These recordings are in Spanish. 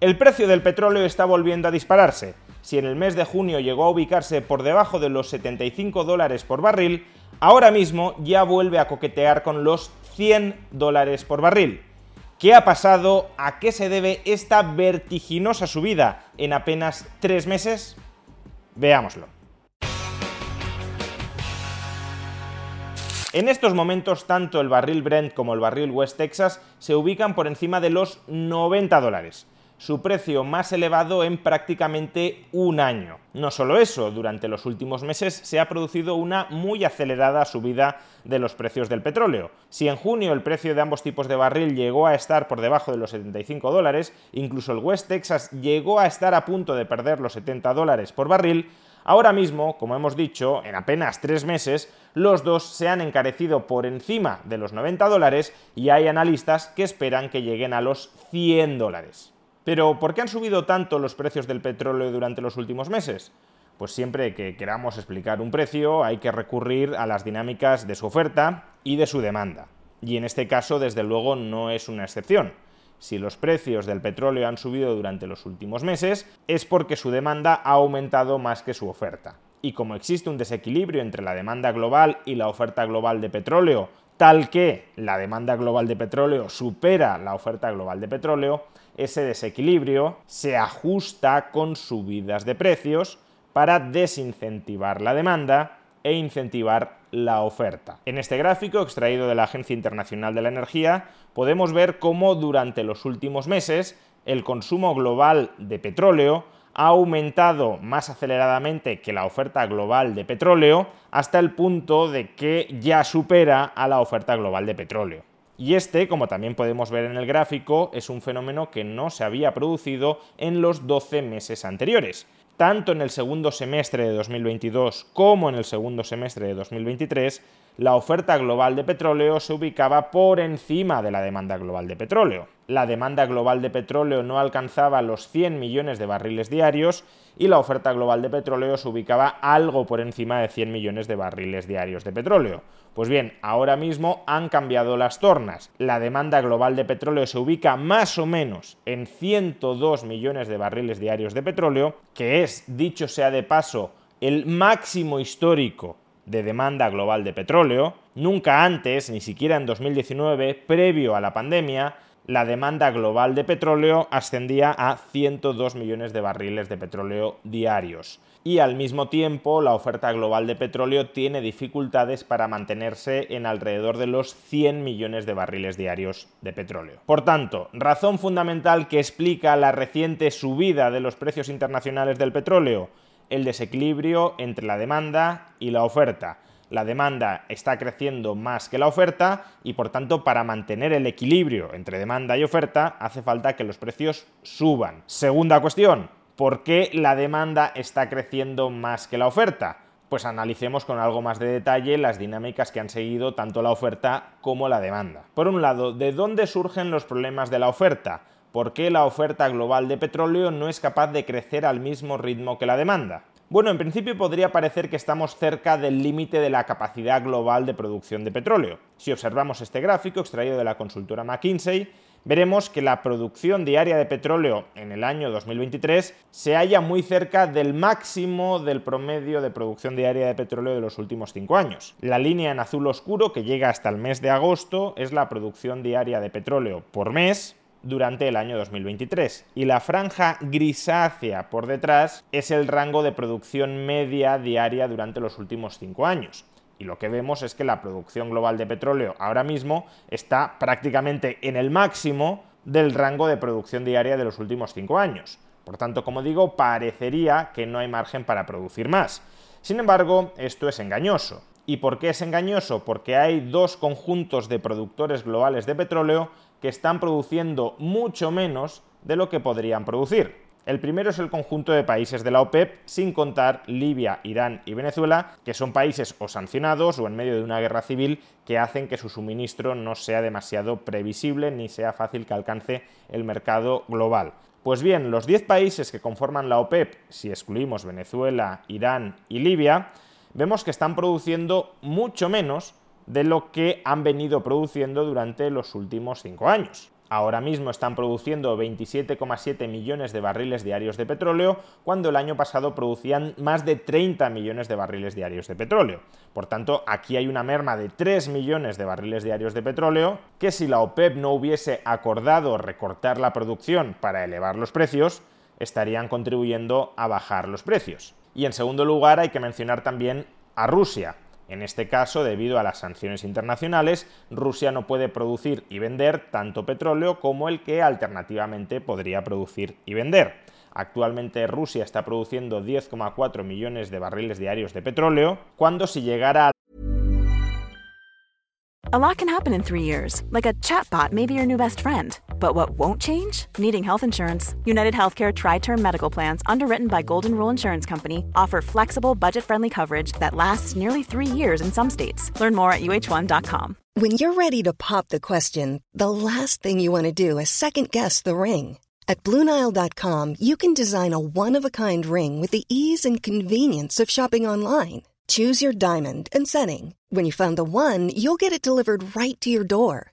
El precio del petróleo está volviendo a dispararse. Si en el mes de junio llegó a ubicarse por debajo de los 75 dólares por barril, ahora mismo ya vuelve a coquetear con los 100 dólares por barril. ¿Qué ha pasado? ¿A qué se debe esta vertiginosa subida en apenas tres meses? Veámoslo. En estos momentos, tanto el barril Brent como el barril West Texas se ubican por encima de los 90 dólares su precio más elevado en prácticamente un año. No solo eso, durante los últimos meses se ha producido una muy acelerada subida de los precios del petróleo. Si en junio el precio de ambos tipos de barril llegó a estar por debajo de los 75 dólares, incluso el West Texas llegó a estar a punto de perder los 70 dólares por barril, Ahora mismo, como hemos dicho, en apenas tres meses, los dos se han encarecido por encima de los 90 dólares y hay analistas que esperan que lleguen a los 100 dólares. Pero ¿por qué han subido tanto los precios del petróleo durante los últimos meses? Pues siempre que queramos explicar un precio hay que recurrir a las dinámicas de su oferta y de su demanda. Y en este caso, desde luego, no es una excepción. Si los precios del petróleo han subido durante los últimos meses, es porque su demanda ha aumentado más que su oferta. Y como existe un desequilibrio entre la demanda global y la oferta global de petróleo, tal que la demanda global de petróleo supera la oferta global de petróleo, ese desequilibrio se ajusta con subidas de precios para desincentivar la demanda e incentivar la oferta. En este gráfico, extraído de la Agencia Internacional de la Energía, podemos ver cómo durante los últimos meses el consumo global de petróleo ha aumentado más aceleradamente que la oferta global de petróleo hasta el punto de que ya supera a la oferta global de petróleo. Y este, como también podemos ver en el gráfico, es un fenómeno que no se había producido en los 12 meses anteriores. Tanto en el segundo semestre de 2022 como en el segundo semestre de 2023, la oferta global de petróleo se ubicaba por encima de la demanda global de petróleo. La demanda global de petróleo no alcanzaba los 100 millones de barriles diarios y la oferta global de petróleo se ubicaba algo por encima de 100 millones de barriles diarios de petróleo. Pues bien, ahora mismo han cambiado las tornas. La demanda global de petróleo se ubica más o menos en 102 millones de barriles diarios de petróleo, que es, dicho sea de paso, el máximo histórico de demanda global de petróleo. Nunca antes, ni siquiera en 2019, previo a la pandemia, la demanda global de petróleo ascendía a 102 millones de barriles de petróleo diarios. Y al mismo tiempo, la oferta global de petróleo tiene dificultades para mantenerse en alrededor de los 100 millones de barriles diarios de petróleo. Por tanto, razón fundamental que explica la reciente subida de los precios internacionales del petróleo, el desequilibrio entre la demanda y la oferta la demanda está creciendo más que la oferta y por tanto para mantener el equilibrio entre demanda y oferta hace falta que los precios suban. Segunda cuestión, ¿por qué la demanda está creciendo más que la oferta? Pues analicemos con algo más de detalle las dinámicas que han seguido tanto la oferta como la demanda. Por un lado, ¿de dónde surgen los problemas de la oferta? ¿Por qué la oferta global de petróleo no es capaz de crecer al mismo ritmo que la demanda? Bueno, en principio podría parecer que estamos cerca del límite de la capacidad global de producción de petróleo. Si observamos este gráfico extraído de la consultora McKinsey, veremos que la producción diaria de petróleo en el año 2023 se halla muy cerca del máximo del promedio de producción diaria de petróleo de los últimos cinco años. La línea en azul oscuro que llega hasta el mes de agosto es la producción diaria de petróleo por mes durante el año 2023. Y la franja grisácea por detrás es el rango de producción media diaria durante los últimos cinco años. Y lo que vemos es que la producción global de petróleo ahora mismo está prácticamente en el máximo del rango de producción diaria de los últimos cinco años. Por tanto, como digo, parecería que no hay margen para producir más. Sin embargo, esto es engañoso. ¿Y por qué es engañoso? Porque hay dos conjuntos de productores globales de petróleo que están produciendo mucho menos de lo que podrían producir. El primero es el conjunto de países de la OPEP, sin contar Libia, Irán y Venezuela, que son países o sancionados o en medio de una guerra civil que hacen que su suministro no sea demasiado previsible ni sea fácil que alcance el mercado global. Pues bien, los 10 países que conforman la OPEP, si excluimos Venezuela, Irán y Libia, vemos que están produciendo mucho menos de lo que han venido produciendo durante los últimos 5 años. Ahora mismo están produciendo 27,7 millones de barriles diarios de petróleo, cuando el año pasado producían más de 30 millones de barriles diarios de petróleo. Por tanto, aquí hay una merma de 3 millones de barriles diarios de petróleo, que si la OPEP no hubiese acordado recortar la producción para elevar los precios, estarían contribuyendo a bajar los precios. Y en segundo lugar, hay que mencionar también a Rusia. En este caso, debido a las sanciones internacionales, Rusia no puede producir y vender tanto petróleo como el que alternativamente podría producir y vender. Actualmente Rusia está produciendo 10,4 millones de barriles diarios de petróleo, cuando si llegara a lot can happen in three years, like a chatbot your new best friend. But what won't change? Needing health insurance. United Healthcare Tri Term Medical Plans, underwritten by Golden Rule Insurance Company, offer flexible, budget friendly coverage that lasts nearly three years in some states. Learn more at uh1.com. When you're ready to pop the question, the last thing you want to do is second guess the ring. At Bluenile.com, you can design a one of a kind ring with the ease and convenience of shopping online. Choose your diamond and setting. When you find the one, you'll get it delivered right to your door.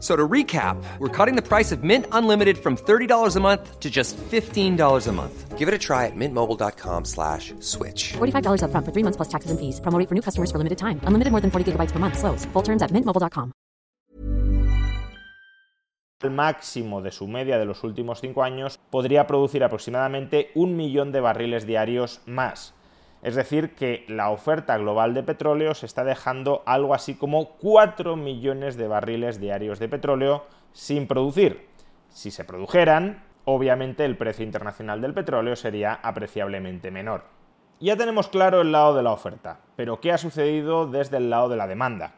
So to recap, we're cutting the price of Mint Unlimited from $30 a month to just $15 a month. Give it a try at mintmobile.com slash switch. $45 upfront for three months plus taxes and fees. Promo rate for new customers for limited time. Unlimited more than 40 gigabytes per month. Slows. Full terms at mintmobile.com. El máximo de su media de los últimos cinco años podría producir aproximadamente un millón de barriles diarios más. Es decir, que la oferta global de petróleo se está dejando algo así como 4 millones de barriles diarios de petróleo sin producir. Si se produjeran, obviamente el precio internacional del petróleo sería apreciablemente menor. Ya tenemos claro el lado de la oferta, pero ¿qué ha sucedido desde el lado de la demanda?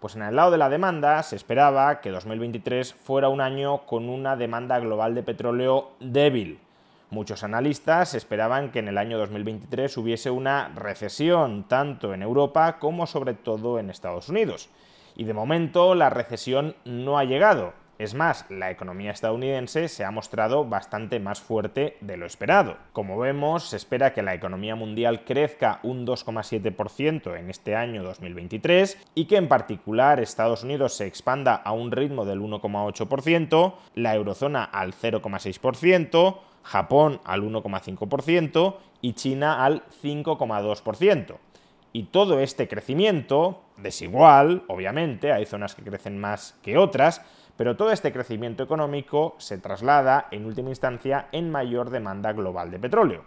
Pues en el lado de la demanda se esperaba que 2023 fuera un año con una demanda global de petróleo débil, Muchos analistas esperaban que en el año 2023 hubiese una recesión tanto en Europa como sobre todo en Estados Unidos. Y de momento la recesión no ha llegado. Es más, la economía estadounidense se ha mostrado bastante más fuerte de lo esperado. Como vemos, se espera que la economía mundial crezca un 2,7% en este año 2023 y que en particular Estados Unidos se expanda a un ritmo del 1,8%, la eurozona al 0,6%, Japón al 1,5% y China al 5,2%. Y todo este crecimiento, desigual, obviamente, hay zonas que crecen más que otras, pero todo este crecimiento económico se traslada en última instancia en mayor demanda global de petróleo.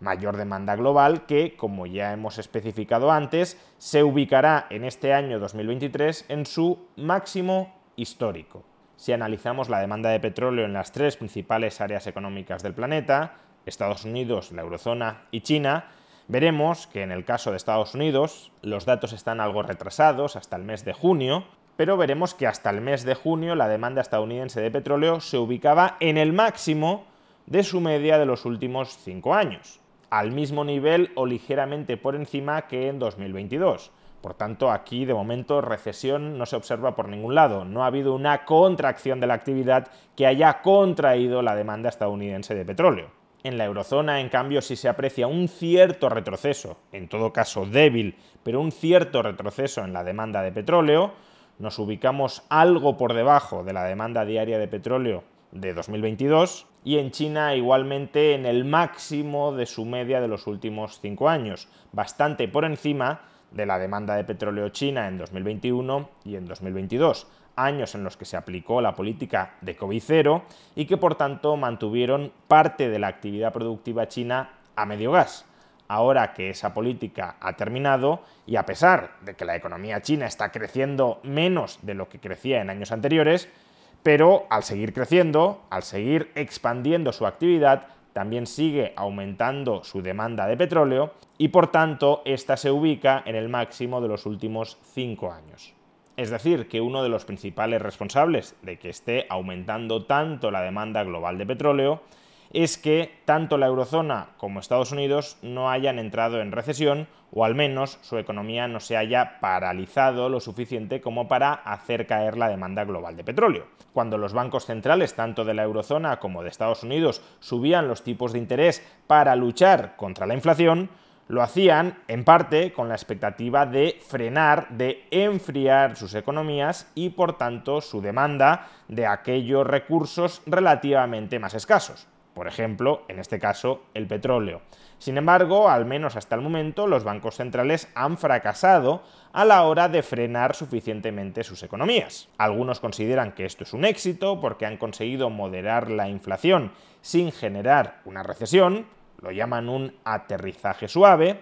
Mayor demanda global que, como ya hemos especificado antes, se ubicará en este año 2023 en su máximo histórico si analizamos la demanda de petróleo en las tres principales áreas económicas del planeta, Estados Unidos, la eurozona y China, veremos que en el caso de Estados Unidos los datos están algo retrasados hasta el mes de junio, pero veremos que hasta el mes de junio la demanda estadounidense de petróleo se ubicaba en el máximo de su media de los últimos cinco años, al mismo nivel o ligeramente por encima que en 2022. Por tanto, aquí de momento recesión no se observa por ningún lado. No ha habido una contracción de la actividad que haya contraído la demanda estadounidense de petróleo. En la eurozona, en cambio, sí se aprecia un cierto retroceso, en todo caso débil, pero un cierto retroceso en la demanda de petróleo. Nos ubicamos algo por debajo de la demanda diaria de petróleo de 2022 y en China igualmente en el máximo de su media de los últimos cinco años, bastante por encima de la demanda de petróleo china en 2021 y en 2022. años en los que se aplicó la política de COVID cero y que por tanto mantuvieron parte de la actividad productiva china a medio gas. Ahora que esa política ha terminado y a pesar de que la economía china está creciendo menos de lo que crecía en años anteriores, pero al seguir creciendo, al seguir expandiendo su actividad, también sigue aumentando su demanda de petróleo y por tanto esta se ubica en el máximo de los últimos cinco años. Es decir, que uno de los principales responsables de que esté aumentando tanto la demanda global de petróleo es que tanto la eurozona como Estados Unidos no hayan entrado en recesión o al menos su economía no se haya paralizado lo suficiente como para hacer caer la demanda global de petróleo. Cuando los bancos centrales, tanto de la eurozona como de Estados Unidos, subían los tipos de interés para luchar contra la inflación, lo hacían en parte con la expectativa de frenar, de enfriar sus economías y por tanto su demanda de aquellos recursos relativamente más escasos por ejemplo, en este caso, el petróleo. Sin embargo, al menos hasta el momento, los bancos centrales han fracasado a la hora de frenar suficientemente sus economías. Algunos consideran que esto es un éxito porque han conseguido moderar la inflación sin generar una recesión, lo llaman un aterrizaje suave,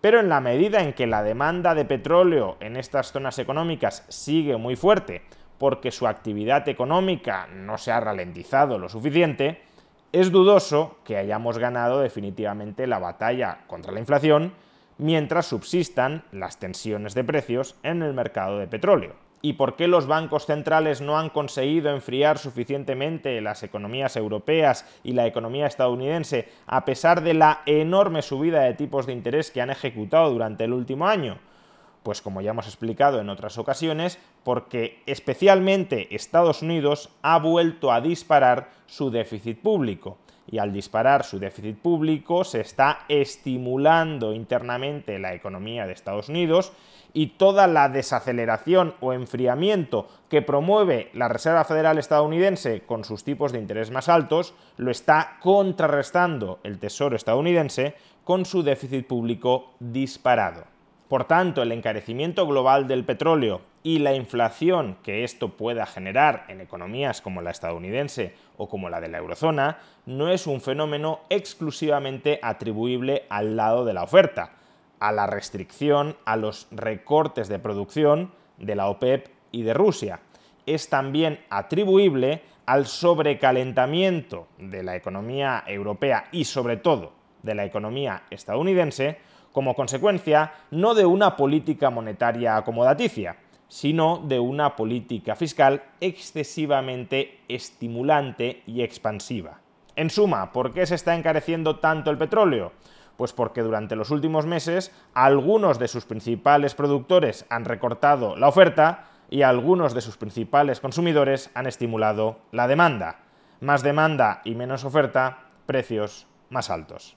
pero en la medida en que la demanda de petróleo en estas zonas económicas sigue muy fuerte, porque su actividad económica no se ha ralentizado lo suficiente, es dudoso que hayamos ganado definitivamente la batalla contra la inflación mientras subsistan las tensiones de precios en el mercado de petróleo. ¿Y por qué los bancos centrales no han conseguido enfriar suficientemente las economías europeas y la economía estadounidense a pesar de la enorme subida de tipos de interés que han ejecutado durante el último año? Pues como ya hemos explicado en otras ocasiones, porque especialmente Estados Unidos ha vuelto a disparar su déficit público. Y al disparar su déficit público se está estimulando internamente la economía de Estados Unidos y toda la desaceleración o enfriamiento que promueve la Reserva Federal estadounidense con sus tipos de interés más altos lo está contrarrestando el Tesoro estadounidense con su déficit público disparado. Por tanto, el encarecimiento global del petróleo y la inflación que esto pueda generar en economías como la estadounidense o como la de la eurozona no es un fenómeno exclusivamente atribuible al lado de la oferta, a la restricción, a los recortes de producción de la OPEP y de Rusia. Es también atribuible al sobrecalentamiento de la economía europea y sobre todo de la economía estadounidense como consecuencia no de una política monetaria acomodaticia, sino de una política fiscal excesivamente estimulante y expansiva. En suma, ¿por qué se está encareciendo tanto el petróleo? Pues porque durante los últimos meses algunos de sus principales productores han recortado la oferta y algunos de sus principales consumidores han estimulado la demanda. Más demanda y menos oferta, precios más altos.